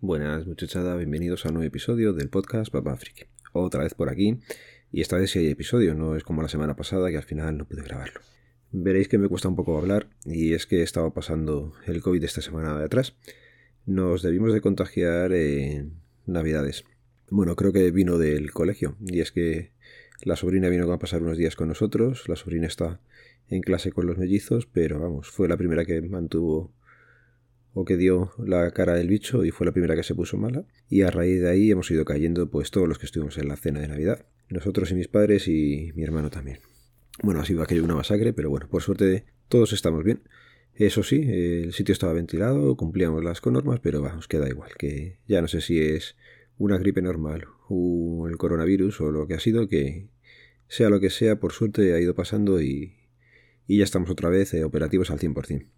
Buenas muchachada, bienvenidos a un nuevo episodio del podcast Papá Friki. Otra vez por aquí, y esta vez sí hay episodio, no es como la semana pasada que al final no pude grabarlo. Veréis que me cuesta un poco hablar, y es que estaba pasando el COVID esta semana de atrás. Nos debimos de contagiar en Navidades. Bueno, creo que vino del colegio, y es que la sobrina vino a pasar unos días con nosotros, la sobrina está en clase con los mellizos, pero vamos, fue la primera que mantuvo o que dio la cara del bicho y fue la primera que se puso mala. Y a raíz de ahí hemos ido cayendo pues todos los que estuvimos en la cena de Navidad. Nosotros y mis padres y mi hermano también. Bueno, ha sido aquello una masacre, pero bueno, por suerte todos estamos bien. Eso sí, el sitio estaba ventilado, cumplíamos las normas, pero vamos, queda igual, que ya no sé si es una gripe normal o el coronavirus o lo que ha sido, que sea lo que sea, por suerte ha ido pasando y, y ya estamos otra vez eh, operativos al 100%.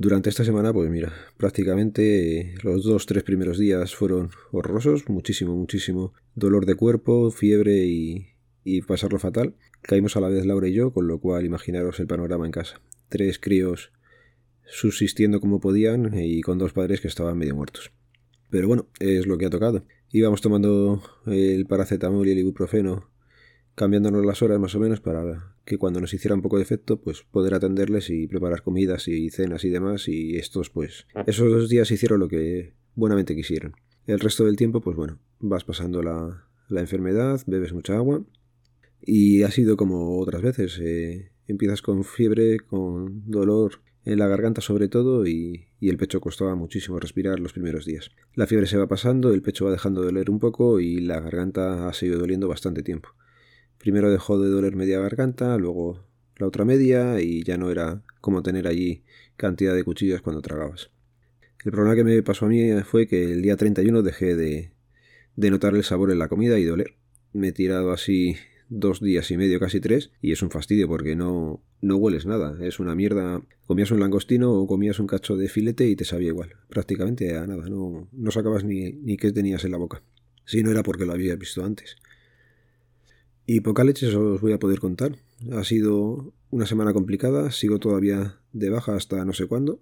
Durante esta semana, pues mira, prácticamente los dos, tres primeros días fueron horrorosos, muchísimo, muchísimo dolor de cuerpo, fiebre y, y pasarlo fatal. Caímos a la vez Laura y yo, con lo cual imaginaros el panorama en casa. Tres críos subsistiendo como podían y con dos padres que estaban medio muertos. Pero bueno, es lo que ha tocado. Íbamos tomando el paracetamol y el ibuprofeno cambiándonos las horas más o menos para que cuando nos hiciera un poco de efecto, pues poder atenderles y preparar comidas y cenas y demás. Y estos, pues, esos dos días hicieron lo que buenamente quisieron. El resto del tiempo, pues bueno, vas pasando la, la enfermedad, bebes mucha agua y ha sido como otras veces. Eh, empiezas con fiebre, con dolor en la garganta sobre todo y, y, el pecho costaba muchísimo respirar los primeros días. La fiebre se va pasando, el pecho va dejando de doler un poco y la garganta ha seguido doliendo bastante tiempo. Primero dejó de doler media garganta, luego la otra media y ya no era como tener allí cantidad de cuchillos cuando tragabas. El problema que me pasó a mí fue que el día 31 dejé de, notar el sabor en la comida y doler. Me he tirado así dos días y medio, casi tres, y es un fastidio porque no, no hueles nada. Es una mierda. Comías un langostino o comías un cacho de filete y te sabía igual. Prácticamente a nada. No, no sacabas ni, ni qué tenías en la boca. Si no era porque lo había visto antes. Y poca leche os voy a poder contar. Ha sido una semana complicada, sigo todavía de baja hasta no sé cuándo.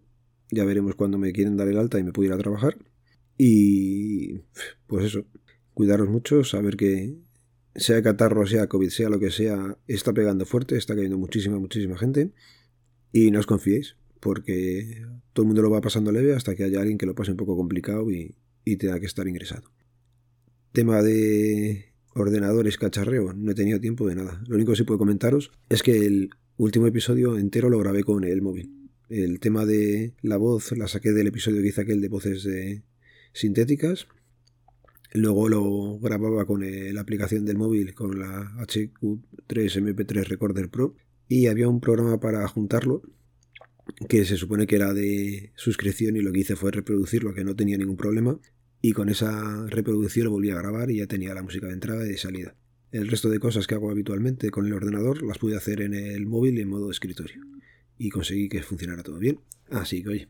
Ya veremos cuándo me quieren dar el alta y me puedo ir a trabajar. Y pues eso, cuidaros mucho, saber que sea catarro, sea COVID, sea lo que sea, está pegando fuerte, está cayendo muchísima, muchísima gente. Y no os confiéis, porque todo el mundo lo va pasando leve hasta que haya alguien que lo pase un poco complicado y, y tenga que estar ingresado. Tema de ordenadores, cacharreo, no he tenido tiempo de nada. Lo único que sí puedo comentaros es que el último episodio entero lo grabé con el móvil. El tema de la voz la saqué del episodio que hice aquel de voces sintéticas. Luego lo grababa con la aplicación del móvil, con la HQ3 MP3 Recorder Pro. Y había un programa para juntarlo, que se supone que era de suscripción y lo que hice fue reproducirlo, que no tenía ningún problema y con esa reproducción lo volví a grabar y ya tenía la música de entrada y de salida. El resto de cosas que hago habitualmente con el ordenador las pude hacer en el móvil en modo escritorio y conseguí que funcionara todo bien. Así que oye,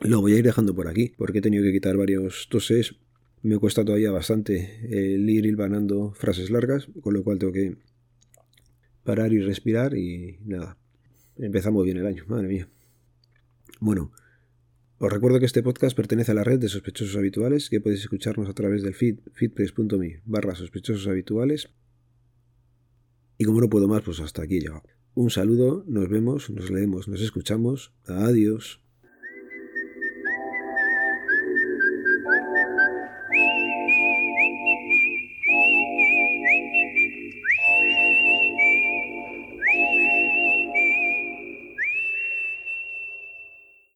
lo voy a ir dejando por aquí porque he tenido que quitar varios toses. Me cuesta todavía bastante el ir hilvanando frases largas, con lo cual tengo que parar y respirar y nada. Empezamos bien el año, madre mía. Bueno, os recuerdo que este podcast pertenece a la red de sospechosos habituales, que podéis escucharnos a través del feed feedpress.me barra sospechosos habituales. Y como no puedo más, pues hasta aquí he llegado. Un saludo, nos vemos, nos leemos, nos escuchamos. Adiós.